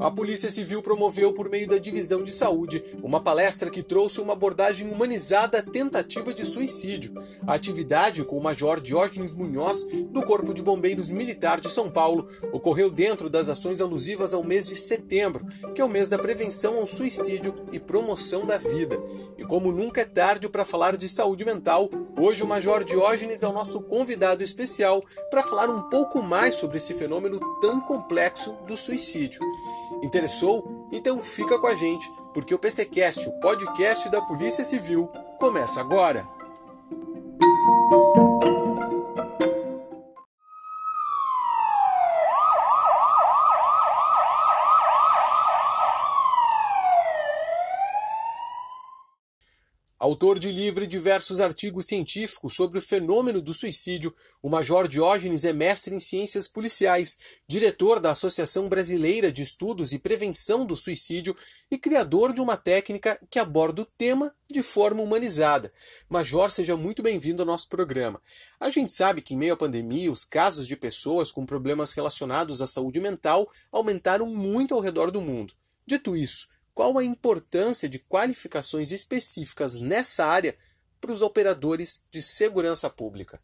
A Polícia Civil promoveu, por meio da Divisão de Saúde, uma palestra que trouxe uma abordagem humanizada à tentativa de suicídio. A atividade, com o Major Diógenes Munhoz, do Corpo de Bombeiros Militar de São Paulo, ocorreu dentro das ações alusivas ao mês de setembro, que é o mês da prevenção ao suicídio e promoção da vida. E como nunca é tarde para falar de saúde mental, hoje o Major Diógenes é o nosso convidado especial para falar um pouco mais sobre esse fenômeno tão complexo do suicídio. Interessou? Então fica com a gente, porque o PCcast, o podcast da Polícia Civil, começa agora. Autor de livro e diversos artigos científicos sobre o fenômeno do suicídio, o Major Diógenes é mestre em ciências policiais, diretor da Associação Brasileira de Estudos e Prevenção do Suicídio e criador de uma técnica que aborda o tema de forma humanizada. Major, seja muito bem-vindo ao nosso programa. A gente sabe que, em meio à pandemia, os casos de pessoas com problemas relacionados à saúde mental aumentaram muito ao redor do mundo. Dito isso, qual a importância de qualificações específicas nessa área para os operadores de segurança pública.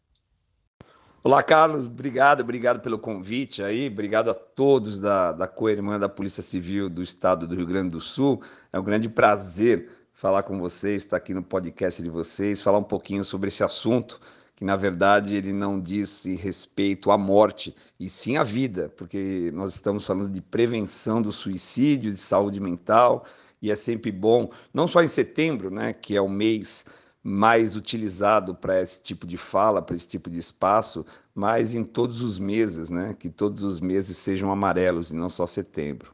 Olá, Carlos, obrigado, obrigado pelo convite aí, obrigado a todos da, da co-irmã da Polícia Civil do Estado do Rio Grande do Sul. É um grande prazer falar com vocês, estar aqui no podcast de vocês, falar um pouquinho sobre esse assunto que na verdade ele não diz respeito à morte, e sim à vida, porque nós estamos falando de prevenção do suicídio, de saúde mental, e é sempre bom, não só em setembro, né, que é o mês mais utilizado para esse tipo de fala, para esse tipo de espaço, mas em todos os meses, né, que todos os meses sejam amarelos e não só setembro.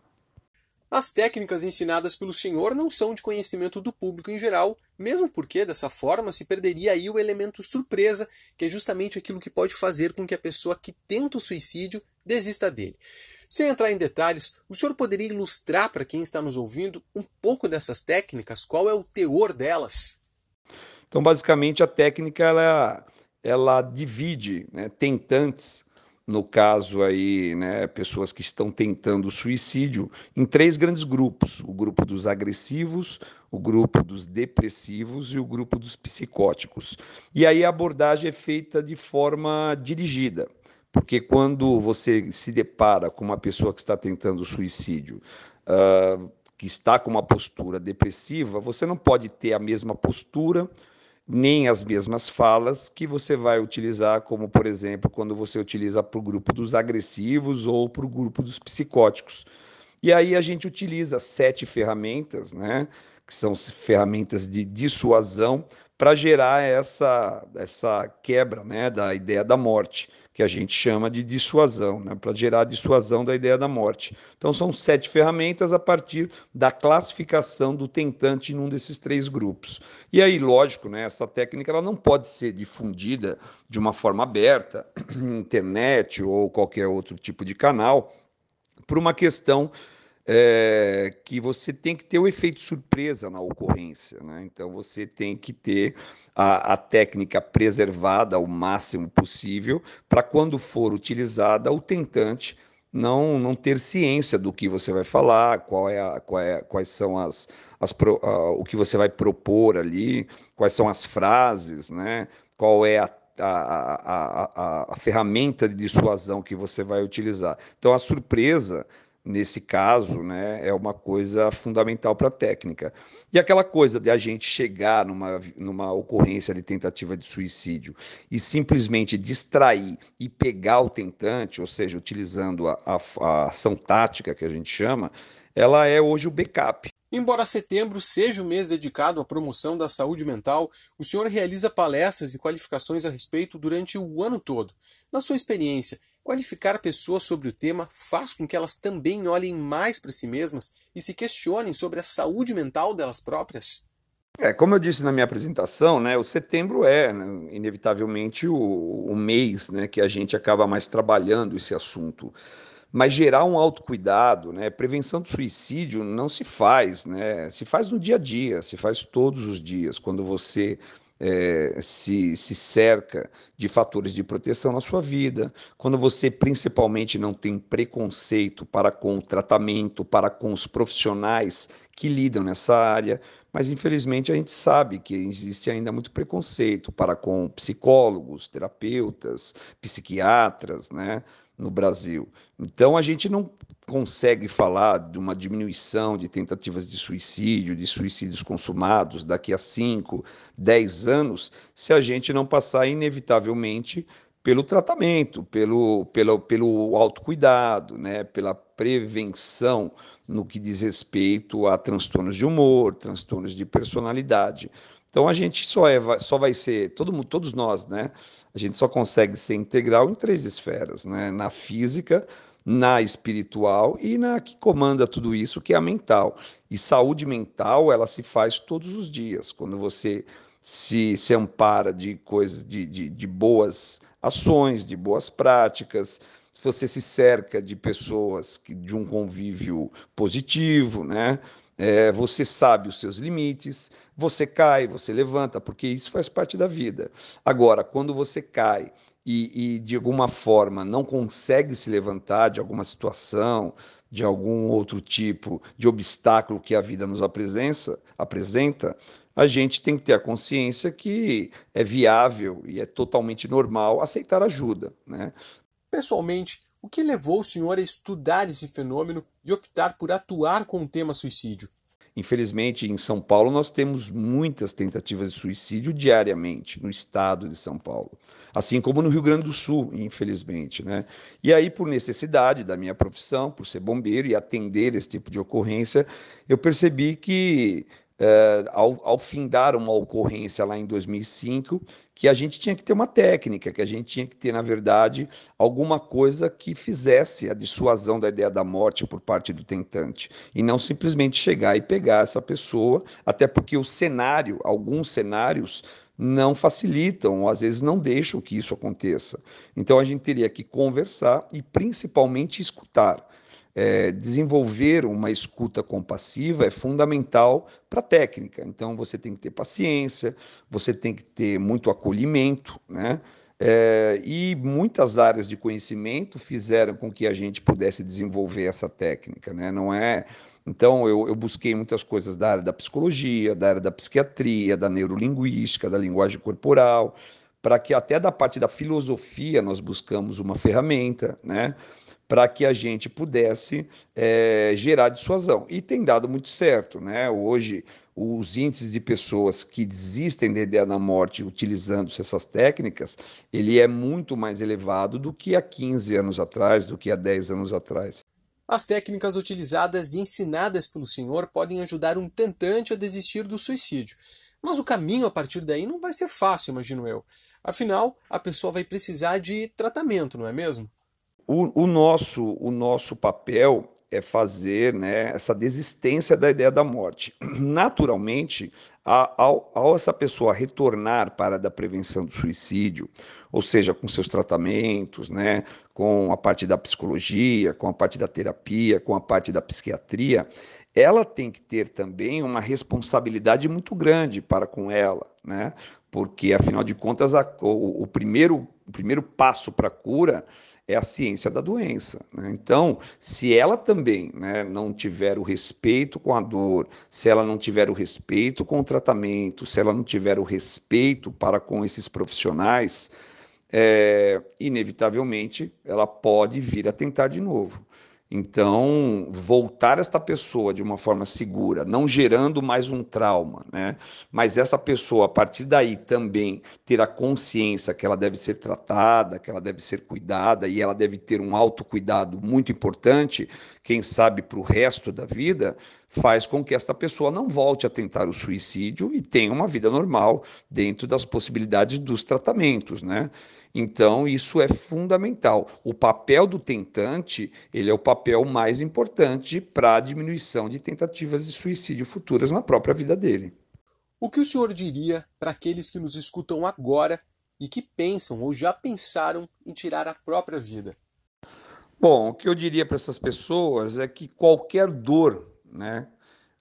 As técnicas ensinadas pelo senhor não são de conhecimento do público em geral, mesmo porque dessa forma se perderia aí o elemento surpresa, que é justamente aquilo que pode fazer com que a pessoa que tenta o suicídio desista dele. Sem entrar em detalhes, o senhor poderia ilustrar para quem está nos ouvindo um pouco dessas técnicas? Qual é o teor delas? Então, basicamente, a técnica ela, ela divide né, tentantes no caso aí, né, pessoas que estão tentando suicídio, em três grandes grupos: o grupo dos agressivos, o grupo dos depressivos e o grupo dos psicóticos. E aí a abordagem é feita de forma dirigida, porque quando você se depara com uma pessoa que está tentando suicídio, uh, que está com uma postura depressiva, você não pode ter a mesma postura nem as mesmas falas que você vai utilizar, como por exemplo, quando você utiliza para o grupo dos agressivos ou para o grupo dos psicóticos. E aí a gente utiliza sete ferramentas, né, que são ferramentas de dissuasão, para gerar essa, essa quebra né, da ideia da morte que a gente chama de dissuasão, né, para gerar a dissuasão da ideia da morte. Então, são sete ferramentas a partir da classificação do tentante em um desses três grupos. E aí, lógico, né, essa técnica ela não pode ser difundida de uma forma aberta, internet ou qualquer outro tipo de canal, por uma questão é, que você tem que ter o efeito surpresa na ocorrência. Né? Então, você tem que ter a, a técnica preservada ao máximo possível para, quando for utilizada, o tentante não, não ter ciência do que você vai falar, qual é a, qual é, quais são as, as pro, o que você vai propor ali, quais são as frases, né? qual é a a, a, a, a, ferramenta de dissuasão que você vai utilizar. Então, a surpresa nesse caso, né, é uma coisa fundamental para a técnica. E aquela coisa de a gente chegar numa, numa ocorrência de tentativa de suicídio e simplesmente distrair e pegar o tentante, ou seja, utilizando a, a, a ação tática que a gente chama, ela é hoje o backup. Embora setembro seja o mês dedicado à promoção da saúde mental, o senhor realiza palestras e qualificações a respeito durante o ano todo. Na sua experiência, Qualificar pessoas sobre o tema faz com que elas também olhem mais para si mesmas e se questionem sobre a saúde mental delas próprias? É, como eu disse na minha apresentação, né, o setembro é né, inevitavelmente o, o mês né, que a gente acaba mais trabalhando esse assunto. Mas gerar um autocuidado, né, prevenção do suicídio não se faz, né, se faz no dia a dia, se faz todos os dias. Quando você é, se, se cerca de fatores de proteção na sua vida, quando você principalmente não tem preconceito para com o tratamento, para com os profissionais que lidam nessa área, mas infelizmente a gente sabe que existe ainda muito preconceito para com psicólogos, terapeutas, psiquiatras, né? No Brasil. Então a gente não consegue falar de uma diminuição de tentativas de suicídio, de suicídios consumados daqui a 5, 10 anos, se a gente não passar inevitavelmente pelo tratamento, pelo, pelo, pelo autocuidado, né, pela prevenção no que diz respeito a transtornos de humor, transtornos de personalidade. Então a gente só, é, só vai ser, todo, todos nós, né? A gente só consegue ser integral em três esferas, né? Na física, na espiritual e na que comanda tudo isso, que é a mental. E saúde mental, ela se faz todos os dias. Quando você se, se ampara de coisas, de, de, de boas ações, de boas práticas, se você se cerca de pessoas que, de um convívio positivo, né? É, você sabe os seus limites, você cai, você levanta, porque isso faz parte da vida. Agora, quando você cai e, e, de alguma forma não consegue se levantar de alguma situação, de algum outro tipo de obstáculo que a vida nos apresenta, apresenta, a gente tem que ter a consciência que é viável e é totalmente normal aceitar ajuda. Né? Pessoalmente, o que levou o senhor a estudar esse fenômeno e optar por atuar com o tema suicídio? Infelizmente, em São Paulo, nós temos muitas tentativas de suicídio diariamente no estado de São Paulo, assim como no Rio Grande do Sul, infelizmente. Né? E aí, por necessidade da minha profissão, por ser bombeiro e atender esse tipo de ocorrência, eu percebi que Uh, ao, ao findar uma ocorrência lá em 2005, que a gente tinha que ter uma técnica, que a gente tinha que ter, na verdade, alguma coisa que fizesse a dissuasão da ideia da morte por parte do tentante, e não simplesmente chegar e pegar essa pessoa, até porque o cenário, alguns cenários, não facilitam, às vezes não deixam que isso aconteça. Então a gente teria que conversar e principalmente escutar é, desenvolver uma escuta compassiva é fundamental para a técnica. Então, você tem que ter paciência, você tem que ter muito acolhimento, né? É, e muitas áreas de conhecimento fizeram com que a gente pudesse desenvolver essa técnica, né? Não é. Então, eu, eu busquei muitas coisas da área da psicologia, da área da psiquiatria, da neurolinguística, da linguagem corporal, para que até da parte da filosofia nós buscamos uma ferramenta, né? para que a gente pudesse é, gerar dissuasão. E tem dado muito certo. Né? Hoje, os índices de pessoas que desistem da ideia da morte utilizando essas técnicas, ele é muito mais elevado do que há 15 anos atrás, do que há 10 anos atrás. As técnicas utilizadas e ensinadas pelo senhor podem ajudar um tentante a desistir do suicídio. Mas o caminho a partir daí não vai ser fácil, imagino eu. Afinal, a pessoa vai precisar de tratamento, não é mesmo? o, o, nosso, o nosso papel é fazer né, essa desistência da ideia da morte. Naturalmente, ao, ao, essa pessoa retornar para a da prevenção do suicídio, ou seja, com seus tratamentos, né, com a parte da psicologia, com a parte da terapia, com a parte da psiquiatria, ela tem que ter também uma responsabilidade muito grande para com ela, né? Porque afinal de contas a, o, o, primeiro, o primeiro passo para a cura é a ciência da doença. Né? Então, se ela também né, não tiver o respeito com a dor, se ela não tiver o respeito com o tratamento, se ela não tiver o respeito para com esses profissionais, é, inevitavelmente ela pode vir a tentar de novo. Então, voltar esta pessoa de uma forma segura, não gerando mais um trauma, né? Mas essa pessoa, a partir daí, também ter a consciência que ela deve ser tratada, que ela deve ser cuidada e ela deve ter um autocuidado muito importante, quem sabe para o resto da vida, faz com que esta pessoa não volte a tentar o suicídio e tenha uma vida normal dentro das possibilidades dos tratamentos, né? Então, isso é fundamental. O papel do tentante, ele é o papel mais importante para a diminuição de tentativas de suicídio futuras na própria vida dele. O que o senhor diria para aqueles que nos escutam agora e que pensam ou já pensaram em tirar a própria vida? Bom, o que eu diria para essas pessoas é que qualquer dor, né,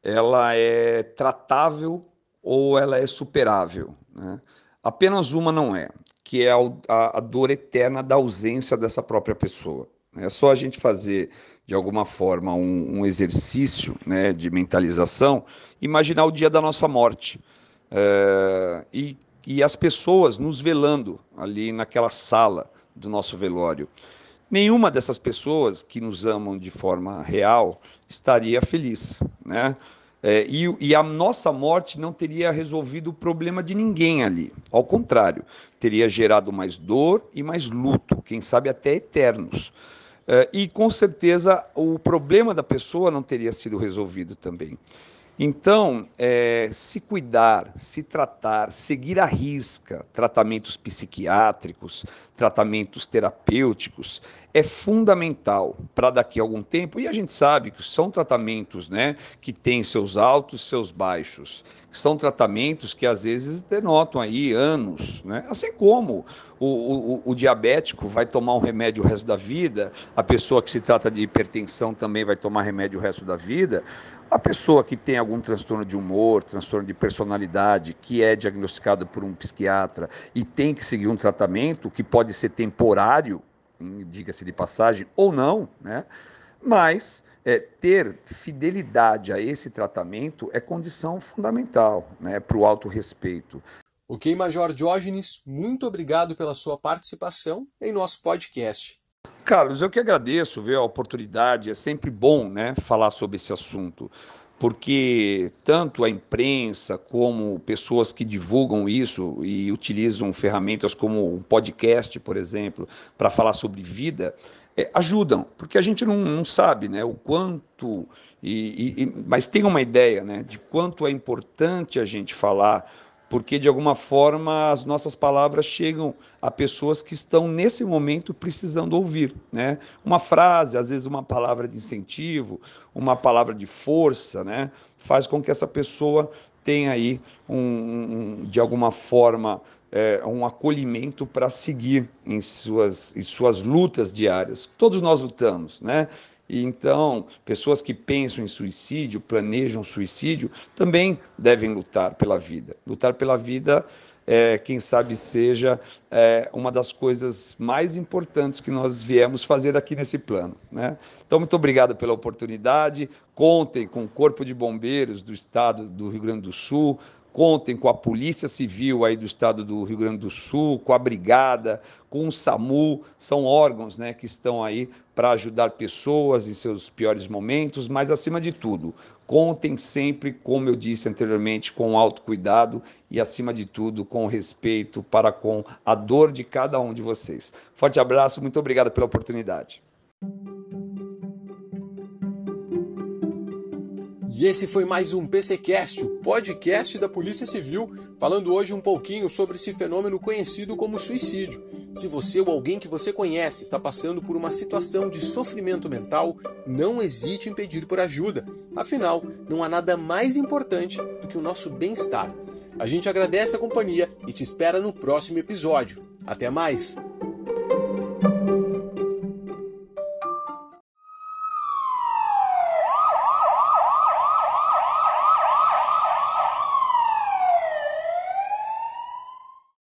ela é tratável ou ela é superável. Né? Apenas uma não é, que é a, a dor eterna da ausência dessa própria pessoa. É só a gente fazer, de alguma forma, um, um exercício né, de mentalização, imaginar o dia da nossa morte. É, e, e as pessoas nos velando ali naquela sala do nosso velório. Nenhuma dessas pessoas que nos amam de forma real estaria feliz, né? É, e, e, a nossa morte não teria resolvido o problema de ninguém ali. Ao contrário, teria gerado mais dor e mais luto, quem sabe até eternos. É, e com certeza o problema da pessoa não teria sido resolvido também. Então, é, se cuidar, se tratar, seguir à risca tratamentos psiquiátricos, tratamentos terapêuticos, é fundamental para daqui a algum tempo, e a gente sabe que são tratamentos né, que têm seus altos seus baixos, são tratamentos que às vezes denotam aí anos, né? assim como o, o, o, diabético vai tomar um remédio o resto da vida, a pessoa que se trata de hipertensão também vai tomar remédio o resto da vida, a pessoa que tem algum transtorno de humor, transtorno de personalidade, que é diagnosticado por um psiquiatra e tem que seguir um tratamento que pode ser temporário, diga-se de passagem, ou não, né? Mas é, ter fidelidade a esse tratamento é condição fundamental né, para o autorrespeito. Ok, Major Diógenes, muito obrigado pela sua participação em nosso podcast. Carlos, eu que agradeço ver a oportunidade, é sempre bom né, falar sobre esse assunto, porque tanto a imprensa como pessoas que divulgam isso e utilizam ferramentas como o podcast, por exemplo, para falar sobre vida, é, ajudam, porque a gente não, não sabe né, o quanto, e, e, mas tem uma ideia né, de quanto é importante a gente falar, porque de alguma forma as nossas palavras chegam a pessoas que estão nesse momento precisando ouvir. Né? Uma frase, às vezes uma palavra de incentivo, uma palavra de força, né, faz com que essa pessoa tenha aí, um, um de alguma forma, é, um acolhimento para seguir em suas, em suas lutas diárias. Todos nós lutamos, né? E então, pessoas que pensam em suicídio, planejam suicídio, também devem lutar pela vida. Lutar pela vida, é, quem sabe, seja é, uma das coisas mais importantes que nós viemos fazer aqui nesse plano. Né? Então, muito obrigado pela oportunidade. Contem com o Corpo de Bombeiros do Estado do Rio Grande do Sul, contem com a Polícia Civil aí do estado do Rio Grande do Sul, com a Brigada, com o SAMU, são órgãos né, que estão aí para ajudar pessoas em seus piores momentos, mas acima de tudo, contem sempre, como eu disse anteriormente, com autocuidado e acima de tudo com respeito para com a dor de cada um de vocês. Forte abraço, muito obrigado pela oportunidade. E esse foi mais um PCcast, o podcast da Polícia Civil, falando hoje um pouquinho sobre esse fenômeno conhecido como suicídio. Se você ou alguém que você conhece está passando por uma situação de sofrimento mental, não hesite em pedir por ajuda. Afinal, não há nada mais importante do que o nosso bem-estar. A gente agradece a companhia e te espera no próximo episódio. Até mais!